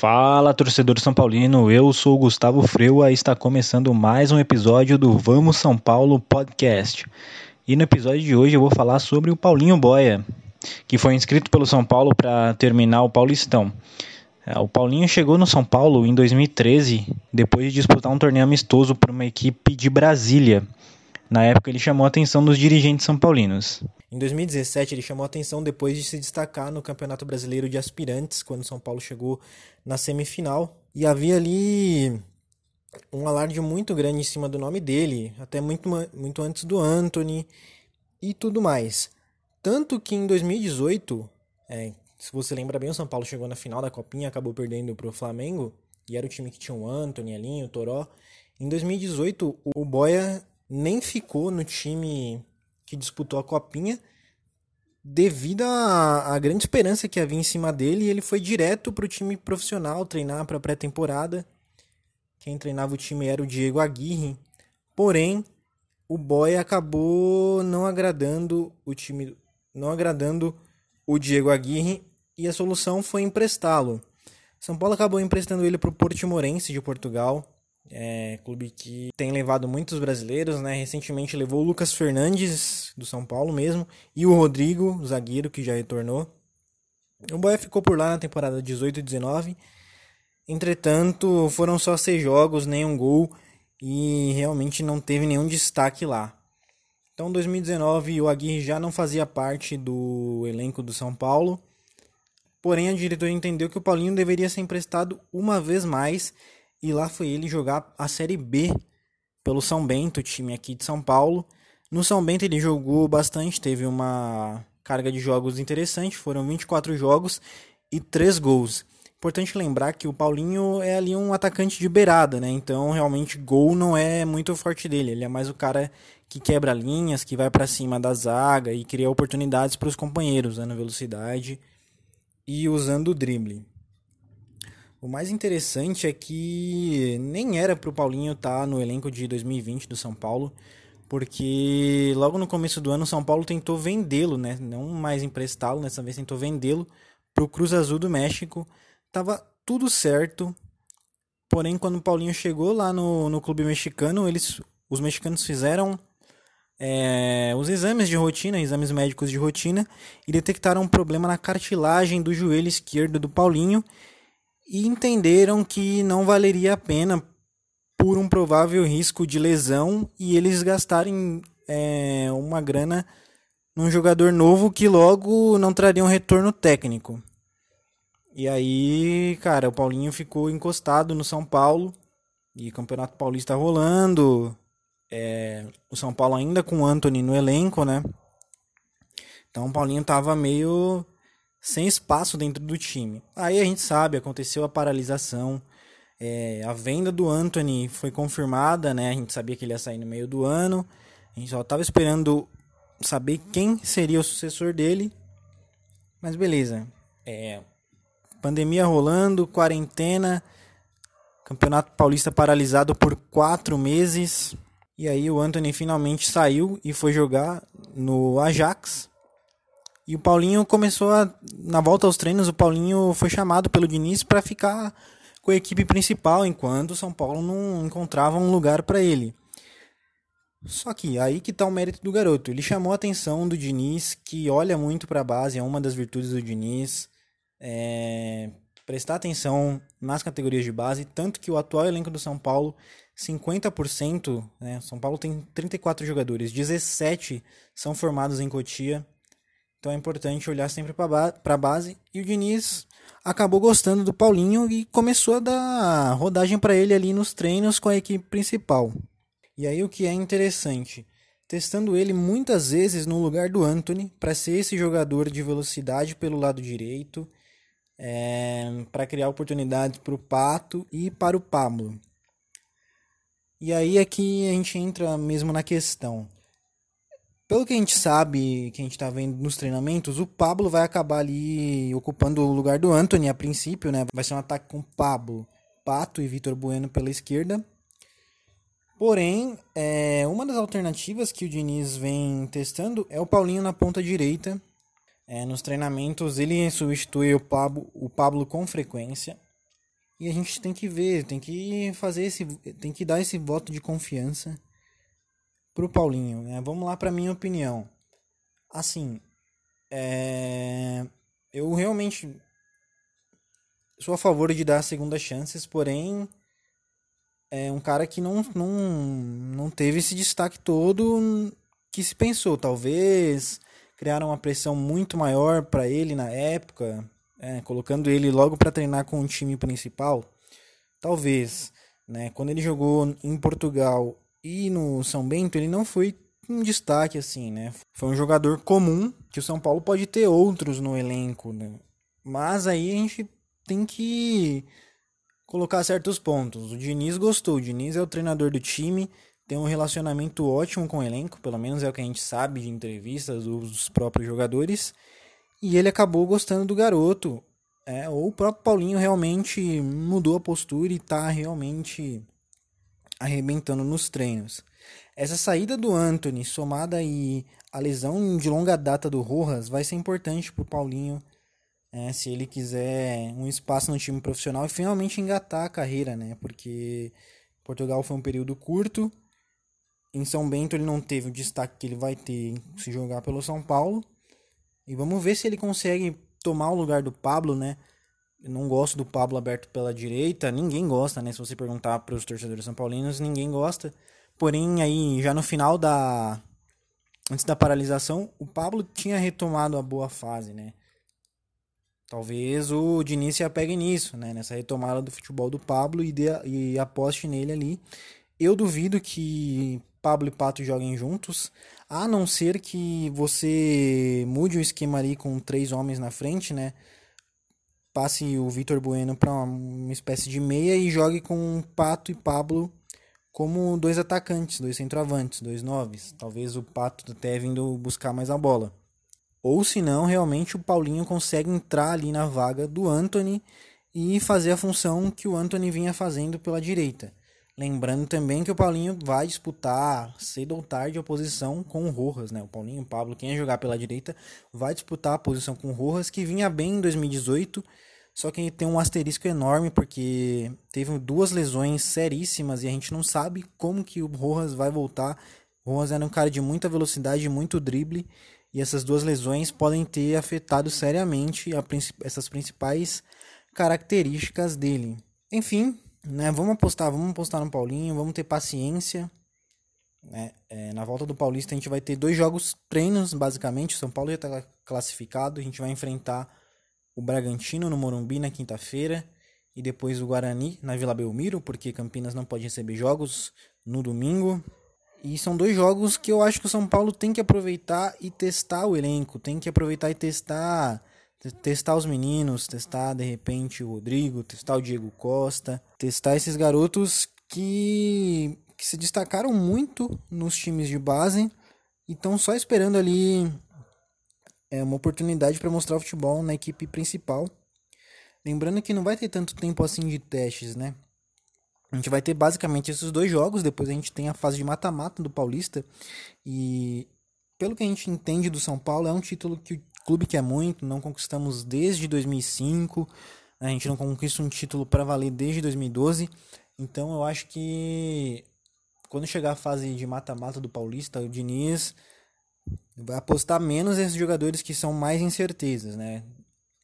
Fala, torcedor São Paulino. Eu sou o Gustavo Freua e está começando mais um episódio do Vamos São Paulo podcast. E no episódio de hoje eu vou falar sobre o Paulinho Boia, que foi inscrito pelo São Paulo para terminar o Paulistão. É, o Paulinho chegou no São Paulo em 2013, depois de disputar um torneio amistoso para uma equipe de Brasília. Na época ele chamou a atenção dos dirigentes são paulinos. Em 2017, ele chamou atenção depois de se destacar no Campeonato Brasileiro de Aspirantes, quando São Paulo chegou na semifinal. E havia ali um alarde muito grande em cima do nome dele, até muito, muito antes do Anthony e tudo mais. Tanto que em 2018, é, se você lembra bem, o São Paulo chegou na final da Copinha, acabou perdendo para o Flamengo, e era o time que tinha o Anthony, Alinho, o Toró. Em 2018, o Boia nem ficou no time que disputou a Copinha devido à, grande esperança que havia em cima dele. ele foi direto para o time profissional treinar para a pré-temporada. Quem treinava o time era o Diego Aguirre. Porém, o Boy acabou não agradando o time, não agradando o Diego Aguirre e a solução foi emprestá-lo. São Paulo acabou emprestando ele para o Portimonense de Portugal. É, clube que tem levado muitos brasileiros, né? Recentemente levou o Lucas Fernandes, do São Paulo mesmo, e o Rodrigo, zagueiro, que já retornou. O Boia ficou por lá na temporada 18 e 19. Entretanto, foram só seis jogos, nenhum gol, e realmente não teve nenhum destaque lá. Então, 2019, o Aguirre já não fazia parte do elenco do São Paulo. Porém, a diretoria entendeu que o Paulinho deveria ser emprestado uma vez mais e lá foi ele jogar a Série B pelo São Bento, time aqui de São Paulo. No São Bento ele jogou bastante, teve uma carga de jogos interessante, foram 24 jogos e 3 gols. Importante lembrar que o Paulinho é ali um atacante de beirada, né? Então, realmente, gol não é muito forte dele. Ele é mais o cara que quebra linhas, que vai para cima da zaga e cria oportunidades para os companheiros, usando velocidade e usando o drible. O mais interessante é que nem era para o Paulinho estar tá no elenco de 2020 do São Paulo, porque logo no começo do ano o São Paulo tentou vendê-lo, né? Não mais emprestá-lo, dessa vez tentou vendê-lo para o Cruz Azul do México. Tava tudo certo, porém quando o Paulinho chegou lá no, no clube mexicano, eles, os mexicanos fizeram é, os exames de rotina, exames médicos de rotina, e detectaram um problema na cartilagem do joelho esquerdo do Paulinho e entenderam que não valeria a pena por um provável risco de lesão e eles gastarem é, uma grana num jogador novo que logo não traria um retorno técnico. E aí, cara, o Paulinho ficou encostado no São Paulo e o Campeonato Paulista rolando. É, o São Paulo ainda com o Anthony no elenco, né? Então o Paulinho tava meio sem espaço dentro do time. Aí a gente sabe, aconteceu a paralisação, é, a venda do Anthony foi confirmada, né? A gente sabia que ele ia sair no meio do ano. A gente só estava esperando saber quem seria o sucessor dele. Mas beleza. É, pandemia rolando, quarentena, Campeonato Paulista paralisado por quatro meses. E aí o Anthony finalmente saiu e foi jogar no Ajax. E o Paulinho começou a. Na volta aos treinos, o Paulinho foi chamado pelo Diniz para ficar com a equipe principal, enquanto o São Paulo não encontrava um lugar para ele. Só que aí que tá o mérito do garoto. Ele chamou a atenção do Diniz, que olha muito para a base, é uma das virtudes do Diniz. É, prestar atenção nas categorias de base, tanto que o atual elenco do São Paulo, 50%, né, São Paulo tem 34 jogadores, 17 são formados em Cotia, então é importante olhar sempre para a base. E o Diniz acabou gostando do Paulinho e começou a dar rodagem para ele ali nos treinos com a equipe principal. E aí o que é interessante, testando ele muitas vezes no lugar do Anthony para ser esse jogador de velocidade pelo lado direito, é, para criar oportunidades para o Pato e para o Pablo. E aí é que a gente entra mesmo na questão. Pelo que a gente sabe, que a gente está vendo nos treinamentos, o Pablo vai acabar ali ocupando o lugar do Anthony a princípio, né? Vai ser um ataque com Pablo, Pato e Vitor Bueno pela esquerda. Porém, é, uma das alternativas que o Diniz vem testando é o Paulinho na ponta direita. É, nos treinamentos ele substitui o Pablo, o Pablo com frequência. E a gente tem que ver, tem que fazer esse, tem que dar esse voto de confiança pro Paulinho, né? Vamos lá para minha opinião. Assim, é... eu realmente sou a favor de dar segundas chances, porém é um cara que não, não, não teve esse destaque todo que se pensou. Talvez criaram uma pressão muito maior para ele na época, é, colocando ele logo para treinar com o time principal. Talvez, né? Quando ele jogou em Portugal e no São Bento, ele não foi um destaque assim, né? Foi um jogador comum que o São Paulo pode ter outros no elenco, né? Mas aí a gente tem que colocar certos pontos. O Diniz gostou, o Diniz é o treinador do time, tem um relacionamento ótimo com o elenco, pelo menos é o que a gente sabe de entrevistas dos próprios jogadores. E ele acabou gostando do garoto. É, ou o próprio Paulinho realmente mudou a postura e está realmente arrebentando nos treinos. Essa saída do Anthony, somada aí a lesão de longa data do Rojas, vai ser importante para o Paulinho é, se ele quiser um espaço no time profissional e finalmente engatar a carreira, né? Porque Portugal foi um período curto. Em São Bento ele não teve o destaque que ele vai ter se jogar pelo São Paulo. E vamos ver se ele consegue tomar o lugar do Pablo, né? Não gosto do Pablo aberto pela direita, ninguém gosta, né? Se você perguntar para os torcedores são paulinos, ninguém gosta. Porém, aí já no final da antes da paralisação, o Pablo tinha retomado a boa fase, né? Talvez o Diniz se apegue nisso, né? Nessa retomada do futebol do Pablo e, de, e aposte nele ali. Eu duvido que Pablo e Pato joguem juntos, a não ser que você mude o esquema ali com três homens na frente, né? Passe o Vitor Bueno para uma espécie de meia e jogue com Pato e Pablo como dois atacantes, dois centroavantes, dois noves. Talvez o Pato até vindo buscar mais a bola. Ou se não, realmente o Paulinho consegue entrar ali na vaga do Anthony e fazer a função que o Anthony vinha fazendo pela direita. Lembrando também que o Paulinho vai disputar cedo ou tarde a posição com o Rojas, né? O Paulinho, o Pablo, quem jogar pela direita, vai disputar a posição com o Rojas, que vinha bem em 2018, só que tem um asterisco enorme porque teve duas lesões seríssimas e a gente não sabe como que o Rojas vai voltar. O Rojas era um cara de muita velocidade, muito drible e essas duas lesões podem ter afetado seriamente a, essas principais características dele. Enfim, né, vamos apostar, vamos apostar no Paulinho, vamos ter paciência. Né? É, na volta do Paulista a gente vai ter dois jogos treinos, basicamente. O São Paulo já está classificado, a gente vai enfrentar o Bragantino no Morumbi na quinta-feira e depois o Guarani na Vila Belmiro, porque Campinas não pode receber jogos no domingo. E são dois jogos que eu acho que o São Paulo tem que aproveitar e testar o elenco, tem que aproveitar e testar testar os meninos, testar de repente o Rodrigo, testar o Diego Costa, testar esses garotos que, que se destacaram muito nos times de base e estão só esperando ali é, uma oportunidade para mostrar o futebol na equipe principal. Lembrando que não vai ter tanto tempo assim de testes, né? A gente vai ter basicamente esses dois jogos, depois a gente tem a fase de mata-mata do Paulista. E pelo que a gente entende do São Paulo, é um título que o clube quer muito, não conquistamos desde 2005. A gente não conquista um título para valer desde 2012. Então eu acho que quando chegar a fase de mata-mata do Paulista, o Diniz vai apostar menos nesses jogadores que são mais incertezas, né?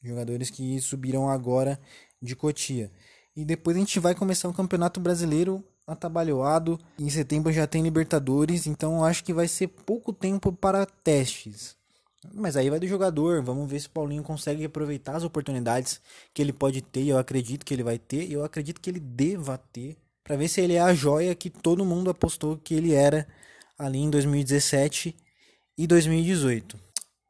Jogadores que subiram agora de Cotia. E depois a gente vai começar o Campeonato Brasileiro atabalhoado. Em setembro já tem Libertadores, então acho que vai ser pouco tempo para testes. Mas aí vai do jogador, vamos ver se o Paulinho consegue aproveitar as oportunidades que ele pode ter, eu acredito que ele vai ter, eu acredito que ele deva ter, para ver se ele é a joia que todo mundo apostou que ele era ali em 2017 e 2018.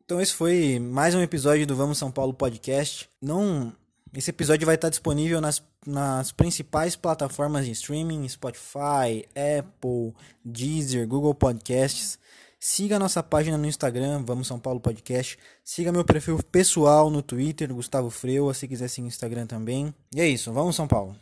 Então esse foi mais um episódio do Vamos São Paulo podcast. Não esse episódio vai estar disponível nas, nas principais plataformas de streaming: Spotify, Apple, Deezer, Google Podcasts. Siga a nossa página no Instagram, Vamos São Paulo Podcast. Siga meu perfil pessoal no Twitter, Gustavo Freua, se quiser seguir no Instagram também. E é isso, vamos São Paulo.